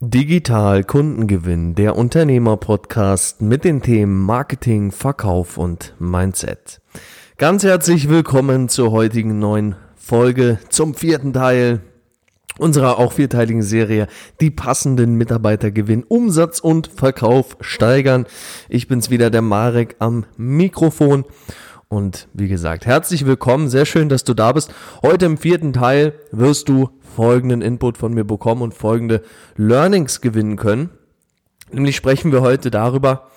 Digital Kundengewinn, der Unternehmer-Podcast mit den Themen Marketing, Verkauf und Mindset. Ganz herzlich willkommen zur heutigen neuen Folge zum vierten Teil unserer auch vierteiligen Serie Die passenden Mitarbeiter gewinnen, Umsatz und Verkauf steigern. Ich bin's wieder, der Marek am Mikrofon. Und wie gesagt, herzlich willkommen. Sehr schön, dass du da bist. Heute im vierten Teil wirst du folgenden Input von mir bekommen und folgende Learnings gewinnen können. Nämlich sprechen wir heute darüber,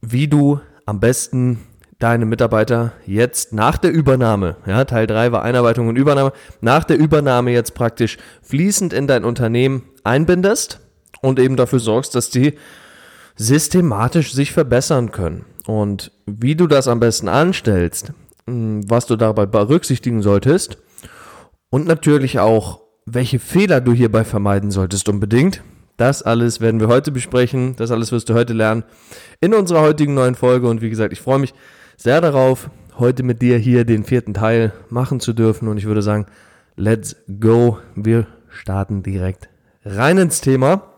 wie du am besten deine Mitarbeiter jetzt nach der Übernahme, ja, Teil 3 war Einarbeitung und Übernahme, nach der Übernahme jetzt praktisch fließend in dein Unternehmen einbindest und eben dafür sorgst, dass die systematisch sich verbessern können. Und wie du das am besten anstellst, was du dabei berücksichtigen solltest und natürlich auch, welche Fehler du hierbei vermeiden solltest unbedingt. Das alles werden wir heute besprechen. Das alles wirst du heute lernen in unserer heutigen neuen Folge. Und wie gesagt, ich freue mich sehr darauf, heute mit dir hier den vierten Teil machen zu dürfen. Und ich würde sagen, let's go. Wir starten direkt rein ins Thema.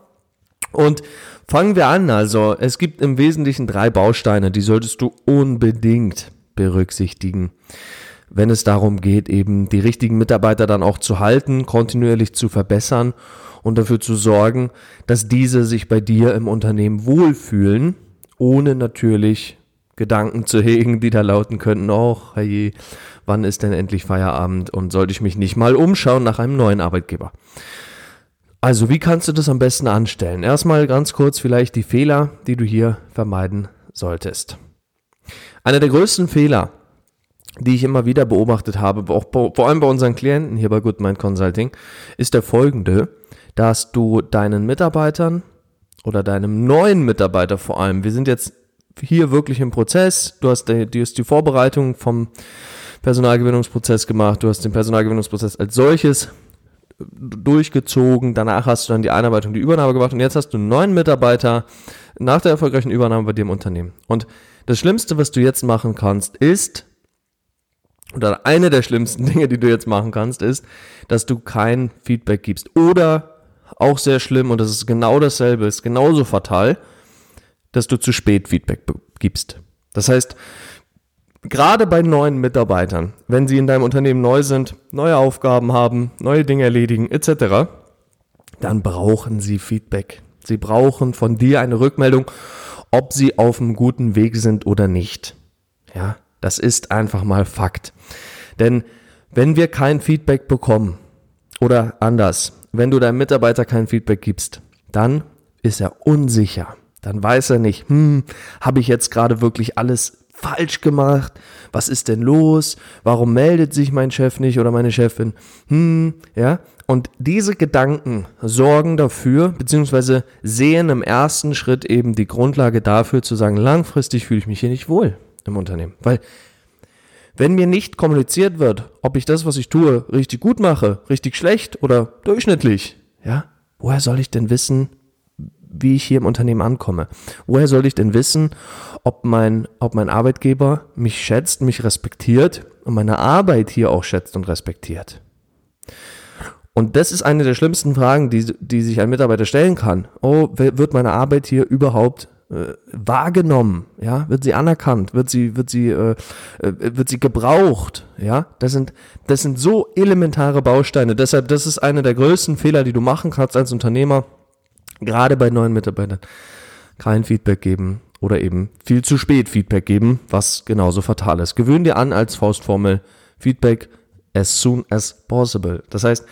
Und fangen wir an. Also, es gibt im Wesentlichen drei Bausteine, die solltest du unbedingt berücksichtigen wenn es darum geht, eben die richtigen Mitarbeiter dann auch zu halten, kontinuierlich zu verbessern und dafür zu sorgen, dass diese sich bei dir im Unternehmen wohlfühlen, ohne natürlich Gedanken zu hegen, die da lauten könnten, oh, je, wann ist denn endlich Feierabend und sollte ich mich nicht mal umschauen nach einem neuen Arbeitgeber? Also, wie kannst du das am besten anstellen? Erstmal ganz kurz vielleicht die Fehler, die du hier vermeiden solltest. Einer der größten Fehler, die ich immer wieder beobachtet habe, auch vor allem bei unseren Klienten hier bei Goodmind Consulting, ist der folgende, dass du deinen Mitarbeitern oder deinem neuen Mitarbeiter vor allem, wir sind jetzt hier wirklich im Prozess, du hast die, du hast die Vorbereitung vom Personalgewinnungsprozess gemacht, du hast den Personalgewinnungsprozess als solches durchgezogen, danach hast du dann die Einarbeitung, die Übernahme gemacht und jetzt hast du neuen Mitarbeiter nach der erfolgreichen Übernahme bei dir im Unternehmen. Und das Schlimmste, was du jetzt machen kannst, ist, oder eine der schlimmsten Dinge, die du jetzt machen kannst, ist, dass du kein Feedback gibst. Oder auch sehr schlimm, und das ist genau dasselbe, ist genauso fatal, dass du zu spät Feedback gibst. Das heißt, gerade bei neuen Mitarbeitern, wenn sie in deinem Unternehmen neu sind, neue Aufgaben haben, neue Dinge erledigen, etc., dann brauchen sie Feedback. Sie brauchen von dir eine Rückmeldung, ob sie auf einem guten Weg sind oder nicht. Ja, das ist einfach mal Fakt. Denn wenn wir kein Feedback bekommen, oder anders, wenn du deinem Mitarbeiter kein Feedback gibst, dann ist er unsicher. Dann weiß er nicht, hm, habe ich jetzt gerade wirklich alles falsch gemacht? Was ist denn los? Warum meldet sich mein Chef nicht oder meine Chefin? Hm, ja. Und diese Gedanken sorgen dafür, beziehungsweise sehen im ersten Schritt eben die Grundlage dafür zu sagen, langfristig fühle ich mich hier nicht wohl im Unternehmen. Weil wenn mir nicht kommuniziert wird, ob ich das, was ich tue, richtig gut mache, richtig schlecht oder durchschnittlich, ja, woher soll ich denn wissen, wie ich hier im Unternehmen ankomme? Woher soll ich denn wissen, ob mein, ob mein Arbeitgeber mich schätzt, mich respektiert und meine Arbeit hier auch schätzt und respektiert? Und das ist eine der schlimmsten Fragen, die, die sich ein Mitarbeiter stellen kann. Oh, wird meine Arbeit hier überhaupt äh, wahrgenommen, ja, wird sie anerkannt, wird sie, wird sie, äh, äh, wird sie gebraucht, ja. Das sind, das sind so elementare Bausteine. Deshalb, das ist einer der größten Fehler, die du machen kannst als Unternehmer, gerade bei neuen Mitarbeitern. Kein Feedback geben oder eben viel zu spät Feedback geben, was genauso fatal ist. Gewöhn dir an als Faustformel Feedback as soon as possible. Das heißt,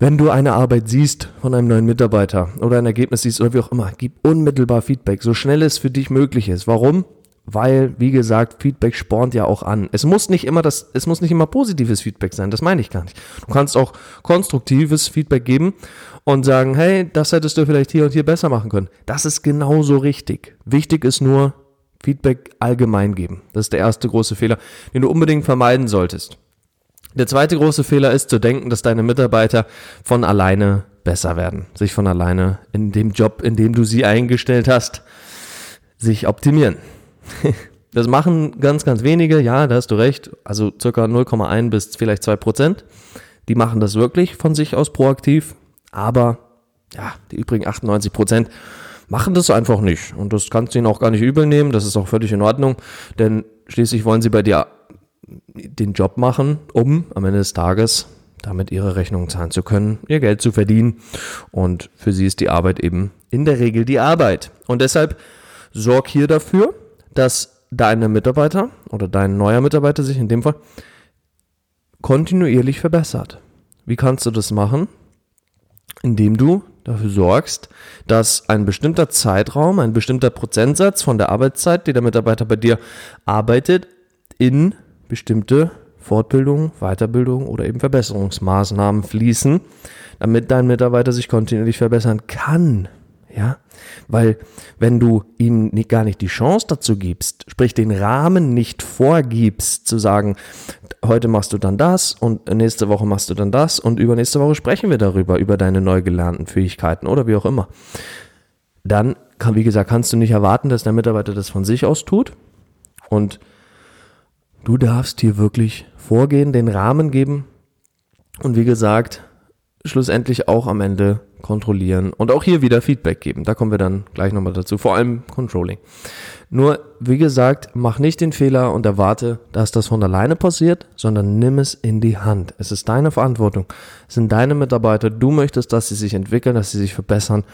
wenn du eine Arbeit siehst von einem neuen Mitarbeiter oder ein Ergebnis siehst oder wie auch immer, gib unmittelbar Feedback, so schnell es für dich möglich ist. Warum? Weil, wie gesagt, Feedback spornt ja auch an. Es muss nicht immer das, es muss nicht immer positives Feedback sein, das meine ich gar nicht. Du kannst auch konstruktives Feedback geben und sagen, hey, das hättest du vielleicht hier und hier besser machen können. Das ist genauso richtig. Wichtig ist nur, Feedback allgemein geben. Das ist der erste große Fehler, den du unbedingt vermeiden solltest. Der zweite große Fehler ist zu denken, dass deine Mitarbeiter von alleine besser werden, sich von alleine in dem Job, in dem du sie eingestellt hast, sich optimieren. Das machen ganz, ganz wenige, ja, da hast du recht, also circa 0,1 bis vielleicht 2 Prozent. Die machen das wirklich von sich aus proaktiv, aber ja, die übrigen 98 Prozent machen das einfach nicht. Und das kannst du ihnen auch gar nicht übel nehmen. Das ist auch völlig in Ordnung. Denn schließlich wollen sie bei dir den Job machen, um am Ende des Tages damit ihre Rechnungen zahlen zu können, ihr Geld zu verdienen. Und für sie ist die Arbeit eben in der Regel die Arbeit. Und deshalb sorg hier dafür, dass deine Mitarbeiter oder dein neuer Mitarbeiter sich in dem Fall kontinuierlich verbessert. Wie kannst du das machen? Indem du dafür sorgst, dass ein bestimmter Zeitraum, ein bestimmter Prozentsatz von der Arbeitszeit, die der Mitarbeiter bei dir arbeitet, in bestimmte Fortbildung, Weiterbildung oder eben Verbesserungsmaßnahmen fließen, damit dein Mitarbeiter sich kontinuierlich verbessern kann. Ja, weil wenn du ihm nicht, gar nicht die Chance dazu gibst, sprich den Rahmen nicht vorgibst, zu sagen, heute machst du dann das und nächste Woche machst du dann das und übernächste Woche sprechen wir darüber, über deine neu gelernten Fähigkeiten oder wie auch immer, dann kann, wie gesagt, kannst du nicht erwarten, dass der Mitarbeiter das von sich aus tut und Du darfst hier wirklich vorgehen, den Rahmen geben und wie gesagt, schlussendlich auch am Ende kontrollieren und auch hier wieder Feedback geben. Da kommen wir dann gleich nochmal dazu, vor allem Controlling. Nur, wie gesagt, mach nicht den Fehler und erwarte, dass das von alleine passiert, sondern nimm es in die Hand. Es ist deine Verantwortung. Es sind deine Mitarbeiter. Du möchtest, dass sie sich entwickeln, dass sie sich verbessern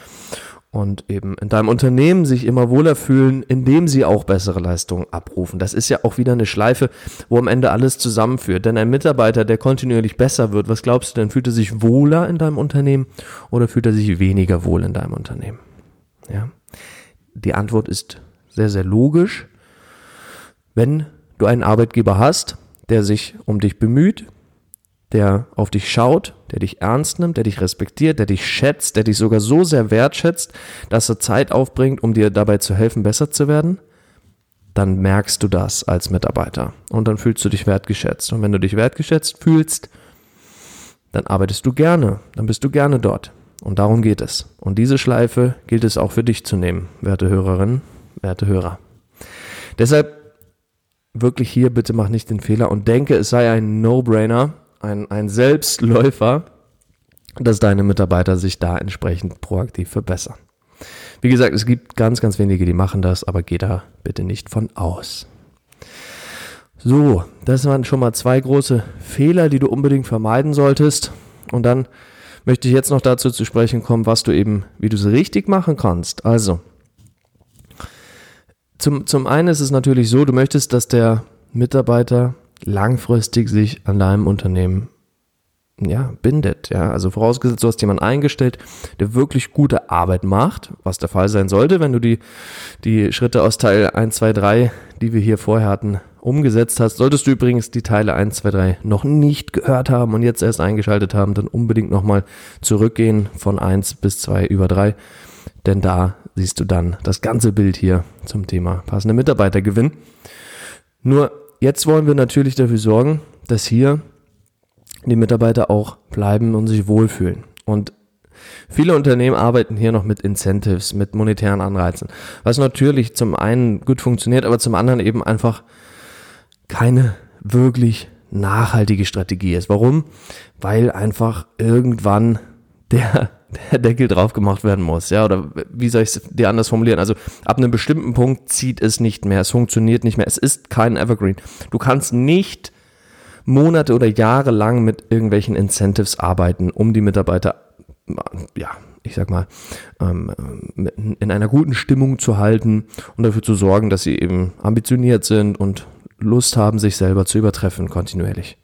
und eben in deinem Unternehmen sich immer wohler fühlen, indem sie auch bessere Leistungen abrufen. Das ist ja auch wieder eine Schleife, wo am Ende alles zusammenführt. Denn ein Mitarbeiter, der kontinuierlich besser wird, was glaubst du denn, fühlt er sich wohler in deinem Unternehmen oder fühlt er sich weniger wohl in deinem Unternehmen? Ja. Die Antwort ist sehr, sehr logisch. Wenn du einen Arbeitgeber hast, der sich um dich bemüht, der auf dich schaut, der dich ernst nimmt, der dich respektiert, der dich schätzt, der dich sogar so sehr wertschätzt, dass er Zeit aufbringt, um dir dabei zu helfen, besser zu werden, dann merkst du das als Mitarbeiter und dann fühlst du dich wertgeschätzt. Und wenn du dich wertgeschätzt fühlst, dann arbeitest du gerne, dann bist du gerne dort. Und darum geht es. Und diese Schleife gilt es auch für dich zu nehmen, werte Hörerinnen, werte Hörer. Deshalb wirklich hier bitte mach nicht den Fehler und denke, es sei ein No-Brainer, ein, ein Selbstläufer, dass deine Mitarbeiter sich da entsprechend proaktiv verbessern. Wie gesagt, es gibt ganz, ganz wenige, die machen das, aber geh da bitte nicht von aus. So, das waren schon mal zwei große Fehler, die du unbedingt vermeiden solltest. Und dann möchte ich jetzt noch dazu zu sprechen kommen, was du eben, wie du es richtig machen kannst. Also, zum, zum einen ist es natürlich so, du möchtest, dass der Mitarbeiter langfristig sich an deinem Unternehmen ja, bindet. Ja, also vorausgesetzt, du hast jemanden eingestellt, der wirklich gute Arbeit macht, was der Fall sein sollte, wenn du die, die Schritte aus Teil 1, 2, 3, die wir hier vorher hatten, umgesetzt hast. Solltest du übrigens die Teile 1, 2, 3 noch nicht gehört haben und jetzt erst eingeschaltet haben, dann unbedingt nochmal zurückgehen von 1 bis 2 über 3, denn da siehst du dann das ganze Bild hier zum Thema passende Mitarbeitergewinn. Nur Jetzt wollen wir natürlich dafür sorgen, dass hier die Mitarbeiter auch bleiben und sich wohlfühlen. Und viele Unternehmen arbeiten hier noch mit Incentives, mit monetären Anreizen, was natürlich zum einen gut funktioniert, aber zum anderen eben einfach keine wirklich nachhaltige Strategie ist. Warum? Weil einfach irgendwann der der Deckel drauf gemacht werden muss, ja, oder wie soll ich es dir anders formulieren? Also ab einem bestimmten Punkt zieht es nicht mehr, es funktioniert nicht mehr, es ist kein Evergreen. Du kannst nicht Monate oder Jahre lang mit irgendwelchen Incentives arbeiten, um die Mitarbeiter, ja, ich sag mal, ähm, in einer guten Stimmung zu halten und dafür zu sorgen, dass sie eben ambitioniert sind und Lust haben, sich selber zu übertreffen kontinuierlich.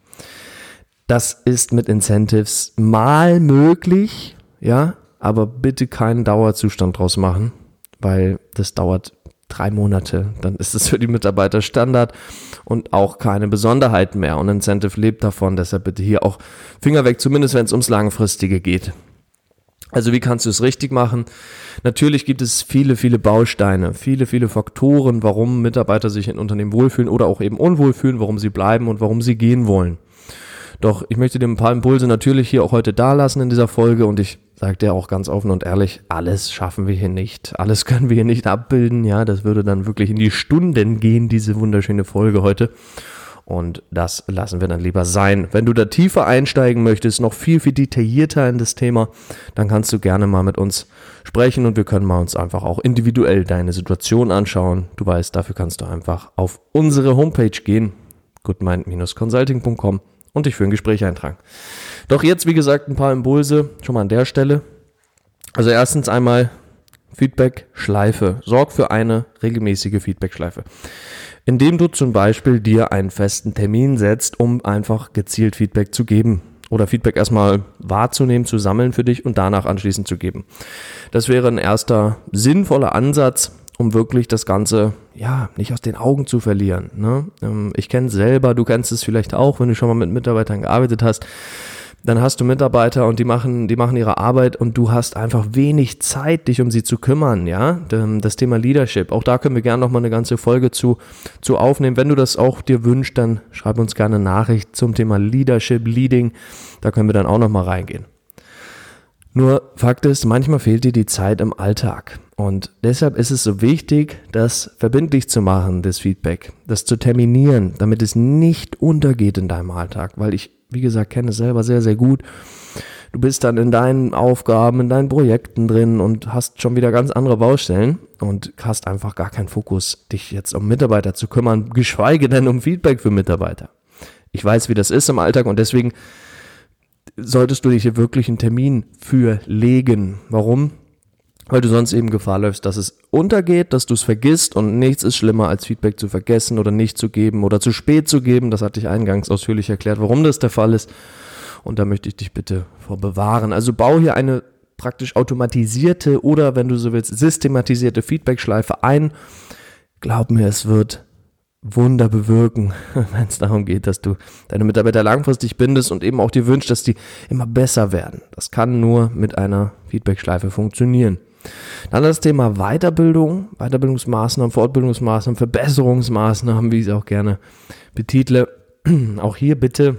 Das ist mit Incentives mal möglich, ja, aber bitte keinen Dauerzustand draus machen, weil das dauert drei Monate. Dann ist es für die Mitarbeiter Standard und auch keine Besonderheit mehr. Und Incentive lebt davon, deshalb bitte hier auch Finger weg, zumindest wenn es ums Langfristige geht. Also wie kannst du es richtig machen? Natürlich gibt es viele, viele Bausteine, viele, viele Faktoren, warum Mitarbeiter sich in Unternehmen wohlfühlen oder auch eben unwohl fühlen, warum sie bleiben und warum sie gehen wollen. Doch ich möchte dir ein paar Impulse natürlich hier auch heute dalassen in dieser Folge und ich sagt er auch ganz offen und ehrlich, alles schaffen wir hier nicht. Alles können wir hier nicht abbilden. Ja, das würde dann wirklich in die Stunden gehen, diese wunderschöne Folge heute. Und das lassen wir dann lieber sein. Wenn du da tiefer einsteigen möchtest, noch viel, viel detaillierter in das Thema, dann kannst du gerne mal mit uns sprechen und wir können mal uns einfach auch individuell deine Situation anschauen. Du weißt, dafür kannst du einfach auf unsere Homepage gehen, goodmind-consulting.com und dich für ein Gespräch eintragen. Doch jetzt, wie gesagt, ein paar Impulse schon mal an der Stelle. Also erstens einmal Feedback-Schleife. Sorg für eine regelmäßige Feedback-Schleife. Indem du zum Beispiel dir einen festen Termin setzt, um einfach gezielt Feedback zu geben oder Feedback erstmal wahrzunehmen, zu sammeln für dich und danach anschließend zu geben. Das wäre ein erster sinnvoller Ansatz, um wirklich das Ganze, ja, nicht aus den Augen zu verlieren. Ne? Ähm, ich kenne es selber, du kennst es vielleicht auch, wenn du schon mal mit Mitarbeitern gearbeitet hast dann hast du Mitarbeiter und die machen, die machen ihre Arbeit und du hast einfach wenig Zeit, dich um sie zu kümmern, ja. Das Thema Leadership, auch da können wir gerne nochmal eine ganze Folge zu, zu aufnehmen. Wenn du das auch dir wünschst, dann schreib uns gerne eine Nachricht zum Thema Leadership, Leading. Da können wir dann auch nochmal reingehen. Nur Fakt ist, manchmal fehlt dir die Zeit im Alltag. Und deshalb ist es so wichtig, das verbindlich zu machen, das Feedback, das zu terminieren, damit es nicht untergeht in deinem Alltag. Weil ich, wie gesagt, kenne es selber sehr, sehr gut. Du bist dann in deinen Aufgaben, in deinen Projekten drin und hast schon wieder ganz andere Baustellen und hast einfach gar keinen Fokus, dich jetzt um Mitarbeiter zu kümmern, geschweige denn um Feedback für Mitarbeiter. Ich weiß, wie das ist im Alltag und deswegen solltest du dich hier wirklich einen Termin für legen. Warum? Weil du sonst eben Gefahr läufst, dass es untergeht, dass du es vergisst und nichts ist schlimmer als Feedback zu vergessen oder nicht zu geben oder zu spät zu geben. Das hatte ich eingangs ausführlich erklärt, warum das der Fall ist. Und da möchte ich dich bitte vor bewahren. Also bau hier eine praktisch automatisierte oder, wenn du so willst, systematisierte Feedback-Schleife ein. Glaub mir, es wird Wunder bewirken, wenn es darum geht, dass du deine Mitarbeiter langfristig bindest und eben auch dir wünschst, dass die immer besser werden. Das kann nur mit einer Feedback-Schleife funktionieren. Dann das Thema Weiterbildung, Weiterbildungsmaßnahmen, Fortbildungsmaßnahmen, Verbesserungsmaßnahmen, wie ich es auch gerne betitle. Auch hier bitte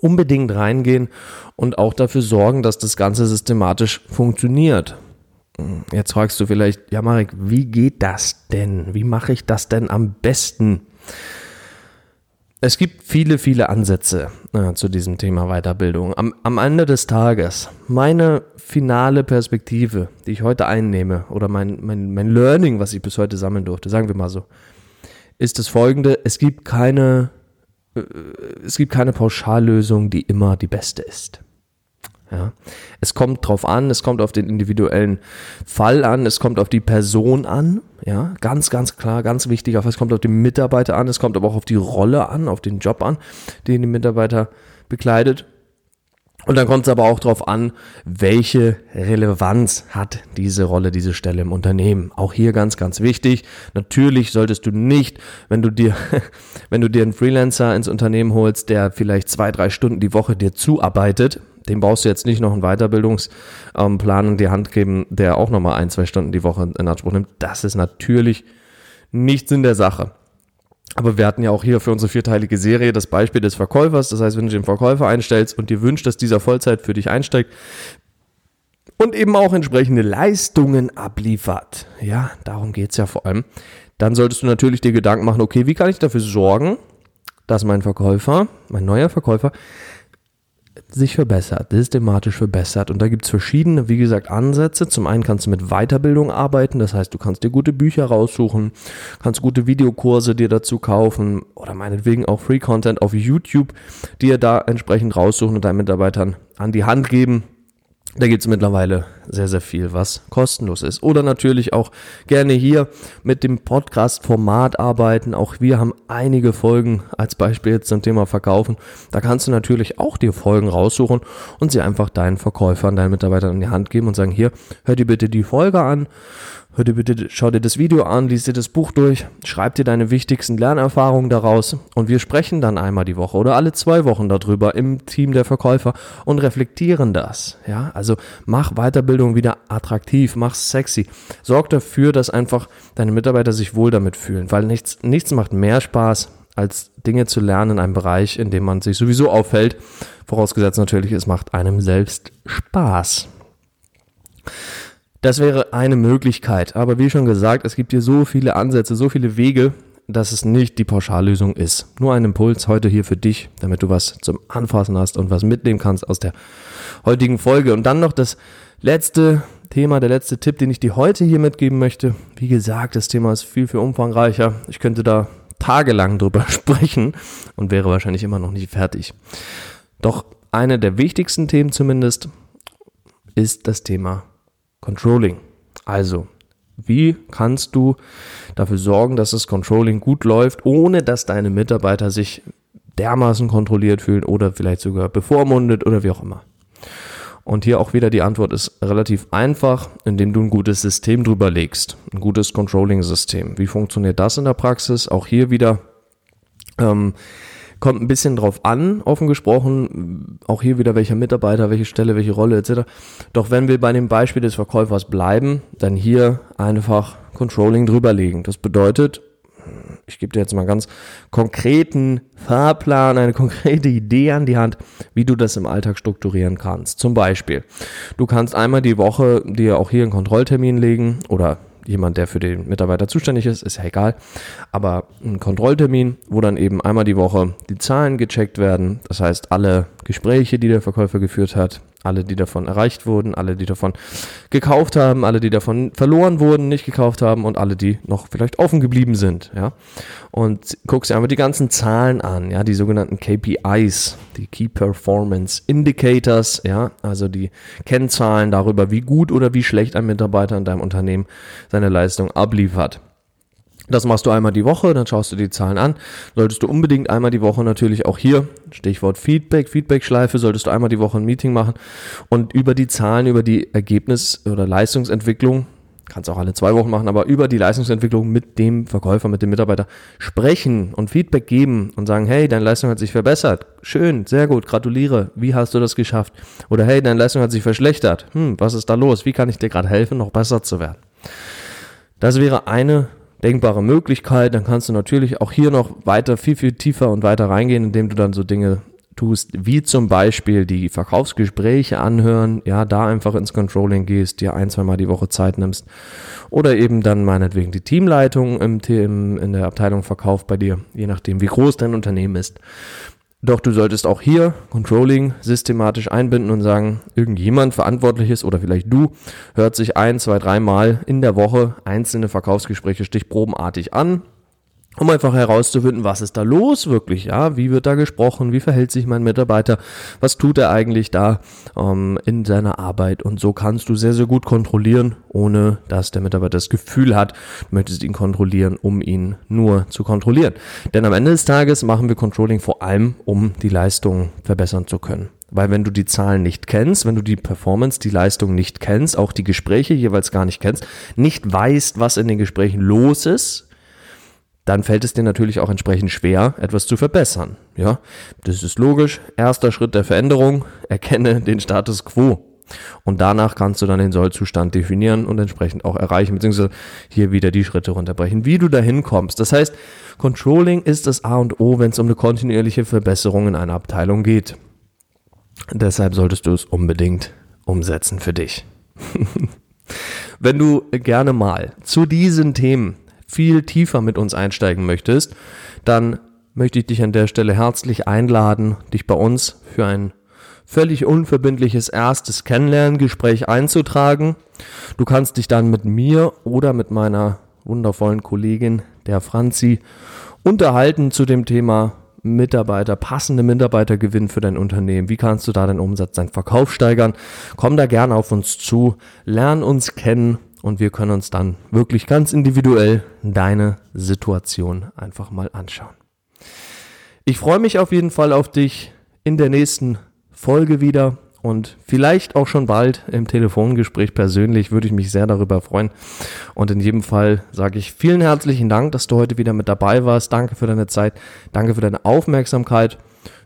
unbedingt reingehen und auch dafür sorgen, dass das Ganze systematisch funktioniert. Jetzt fragst du vielleicht, ja Marek, wie geht das denn? Wie mache ich das denn am besten? Es gibt viele, viele Ansätze äh, zu diesem Thema Weiterbildung. Am, am, Ende des Tages, meine finale Perspektive, die ich heute einnehme, oder mein, mein, mein Learning, was ich bis heute sammeln durfte, sagen wir mal so, ist das folgende, es gibt keine, äh, es gibt keine Pauschallösung, die immer die beste ist. Ja. Es kommt drauf an, es kommt auf den individuellen Fall an, es kommt auf die Person an, ja, ganz, ganz klar, ganz wichtig, es kommt auf den Mitarbeiter an, es kommt aber auch auf die Rolle an, auf den Job an, den die Mitarbeiter bekleidet. Und dann kommt es aber auch darauf an, welche Relevanz hat diese Rolle, diese Stelle im Unternehmen. Auch hier ganz, ganz wichtig. Natürlich solltest du nicht, wenn du dir, wenn du dir einen Freelancer ins Unternehmen holst, der vielleicht zwei, drei Stunden die Woche dir zuarbeitet, dem brauchst du jetzt nicht noch einen Weiterbildungsplan in die Hand geben, der auch nochmal ein, zwei Stunden die Woche in Anspruch nimmt. Das ist natürlich nichts in der Sache. Aber wir hatten ja auch hier für unsere vierteilige Serie das Beispiel des Verkäufers. Das heißt, wenn du den Verkäufer einstellst und dir wünschst, dass dieser Vollzeit für dich einsteigt und eben auch entsprechende Leistungen abliefert, ja, darum geht es ja vor allem, dann solltest du natürlich dir Gedanken machen, okay, wie kann ich dafür sorgen, dass mein Verkäufer, mein neuer Verkäufer, sich verbessert, systematisch verbessert. Und da gibt es verschiedene, wie gesagt, Ansätze. Zum einen kannst du mit Weiterbildung arbeiten, das heißt, du kannst dir gute Bücher raussuchen, kannst gute Videokurse dir dazu kaufen oder meinetwegen auch Free Content auf YouTube, dir da entsprechend raussuchen und deinen Mitarbeitern an die Hand geben da gibt es mittlerweile sehr, sehr viel, was kostenlos ist. Oder natürlich auch gerne hier mit dem Podcast-Format arbeiten. Auch wir haben einige Folgen als Beispiel jetzt zum Thema Verkaufen. Da kannst du natürlich auch dir Folgen raussuchen und sie einfach deinen Verkäufern, deinen Mitarbeitern in die Hand geben und sagen, hier, hör dir bitte die Folge an Hör dir bitte, schau dir das Video an, lies dir das Buch durch, schreib dir deine wichtigsten Lernerfahrungen daraus und wir sprechen dann einmal die Woche oder alle zwei Wochen darüber im Team der Verkäufer und reflektieren das. Ja, also mach Weiterbildung wieder attraktiv, mach sexy. Sorg dafür, dass einfach deine Mitarbeiter sich wohl damit fühlen, weil nichts, nichts macht mehr Spaß, als Dinge zu lernen in einem Bereich, in dem man sich sowieso auffällt. Vorausgesetzt natürlich, es macht einem selbst Spaß. Das wäre eine Möglichkeit. Aber wie schon gesagt, es gibt hier so viele Ansätze, so viele Wege, dass es nicht die Pauschallösung ist. Nur ein Impuls heute hier für dich, damit du was zum Anfassen hast und was mitnehmen kannst aus der heutigen Folge. Und dann noch das letzte Thema, der letzte Tipp, den ich dir heute hier mitgeben möchte. Wie gesagt, das Thema ist viel, viel umfangreicher. Ich könnte da tagelang drüber sprechen und wäre wahrscheinlich immer noch nicht fertig. Doch eine der wichtigsten Themen zumindest ist das Thema Controlling. Also, wie kannst du dafür sorgen, dass das Controlling gut läuft, ohne dass deine Mitarbeiter sich dermaßen kontrolliert fühlen oder vielleicht sogar bevormundet oder wie auch immer? Und hier auch wieder die Antwort ist relativ einfach, indem du ein gutes System drüber legst. Ein gutes Controlling-System. Wie funktioniert das in der Praxis? Auch hier wieder ähm, kommt ein bisschen drauf an, offen gesprochen. Auch hier wieder welcher Mitarbeiter, welche Stelle, welche Rolle etc. Doch wenn wir bei dem Beispiel des Verkäufers bleiben, dann hier einfach Controlling drüberlegen. Das bedeutet, ich gebe dir jetzt mal ganz konkreten Fahrplan, eine konkrete Idee an die Hand, wie du das im Alltag strukturieren kannst. Zum Beispiel, du kannst einmal die Woche dir auch hier einen Kontrolltermin legen oder jemand, der für den Mitarbeiter zuständig ist, ist ja egal. Aber ein Kontrolltermin, wo dann eben einmal die Woche die Zahlen gecheckt werden. Das heißt, alle Gespräche, die der Verkäufer geführt hat, alle, die davon erreicht wurden, alle, die davon gekauft haben, alle, die davon verloren wurden, nicht gekauft haben und alle, die noch vielleicht offen geblieben sind, ja. Und guckst dir einfach die ganzen Zahlen an, ja, die sogenannten KPIs, die Key Performance Indicators, ja, also die Kennzahlen darüber, wie gut oder wie schlecht ein Mitarbeiter in deinem Unternehmen seine Leistung abliefert. Das machst du einmal die Woche, dann schaust du die Zahlen an. Solltest du unbedingt einmal die Woche natürlich auch hier, Stichwort Feedback, Feedback-Schleife, solltest du einmal die Woche ein Meeting machen und über die Zahlen, über die Ergebnis- oder Leistungsentwicklung, kannst auch alle zwei Wochen machen, aber über die Leistungsentwicklung mit dem Verkäufer, mit dem Mitarbeiter sprechen und Feedback geben und sagen, hey, deine Leistung hat sich verbessert. Schön, sehr gut, gratuliere. Wie hast du das geschafft? Oder hey, deine Leistung hat sich verschlechtert. Hm, was ist da los? Wie kann ich dir gerade helfen, noch besser zu werden? Das wäre eine denkbare Möglichkeit. Dann kannst du natürlich auch hier noch weiter, viel, viel tiefer und weiter reingehen, indem du dann so Dinge tust, wie zum Beispiel die Verkaufsgespräche anhören, ja, da einfach ins Controlling gehst, dir ein, zwei Mal die Woche Zeit nimmst oder eben dann meinetwegen die Teamleitung im, im, in der Abteilung Verkauf bei dir, je nachdem, wie groß dein Unternehmen ist. Doch du solltest auch hier Controlling systematisch einbinden und sagen, irgendjemand Verantwortliches oder vielleicht du hört sich ein, zwei, dreimal in der Woche einzelne Verkaufsgespräche stichprobenartig an um einfach herauszufinden, was ist da los wirklich, ja, wie wird da gesprochen, wie verhält sich mein Mitarbeiter, was tut er eigentlich da ähm, in seiner Arbeit und so kannst du sehr, sehr gut kontrollieren, ohne dass der Mitarbeiter das Gefühl hat, du möchtest ihn kontrollieren, um ihn nur zu kontrollieren. Denn am Ende des Tages machen wir Controlling vor allem, um die Leistung verbessern zu können. Weil wenn du die Zahlen nicht kennst, wenn du die Performance, die Leistung nicht kennst, auch die Gespräche jeweils gar nicht kennst, nicht weißt, was in den Gesprächen los ist, dann fällt es dir natürlich auch entsprechend schwer, etwas zu verbessern. Ja, das ist logisch. Erster Schritt der Veränderung, erkenne den Status quo. Und danach kannst du dann den Sollzustand definieren und entsprechend auch erreichen, beziehungsweise hier wieder die Schritte runterbrechen, wie du dahin kommst. Das heißt, Controlling ist das A und O, wenn es um eine kontinuierliche Verbesserung in einer Abteilung geht. Deshalb solltest du es unbedingt umsetzen für dich. wenn du gerne mal zu diesen Themen viel tiefer mit uns einsteigen möchtest, dann möchte ich dich an der Stelle herzlich einladen, dich bei uns für ein völlig unverbindliches erstes Kennenlerngespräch einzutragen. Du kannst dich dann mit mir oder mit meiner wundervollen Kollegin, der Franzi, unterhalten zu dem Thema Mitarbeiter, passende Mitarbeitergewinn für dein Unternehmen. Wie kannst du da deinen Umsatz, deinen Verkauf steigern? Komm da gerne auf uns zu, lern uns kennen und wir können uns dann wirklich ganz individuell deine Situation einfach mal anschauen. Ich freue mich auf jeden Fall auf dich in der nächsten Folge wieder und vielleicht auch schon bald im Telefongespräch persönlich würde ich mich sehr darüber freuen. Und in jedem Fall sage ich vielen herzlichen Dank, dass du heute wieder mit dabei warst. Danke für deine Zeit, danke für deine Aufmerksamkeit.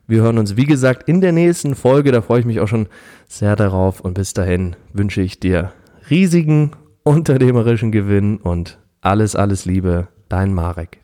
Wir hören uns, wie gesagt, in der nächsten Folge. Da freue ich mich auch schon sehr darauf. Und bis dahin wünsche ich dir riesigen unternehmerischen Gewinn und alles, alles Liebe, dein Marek.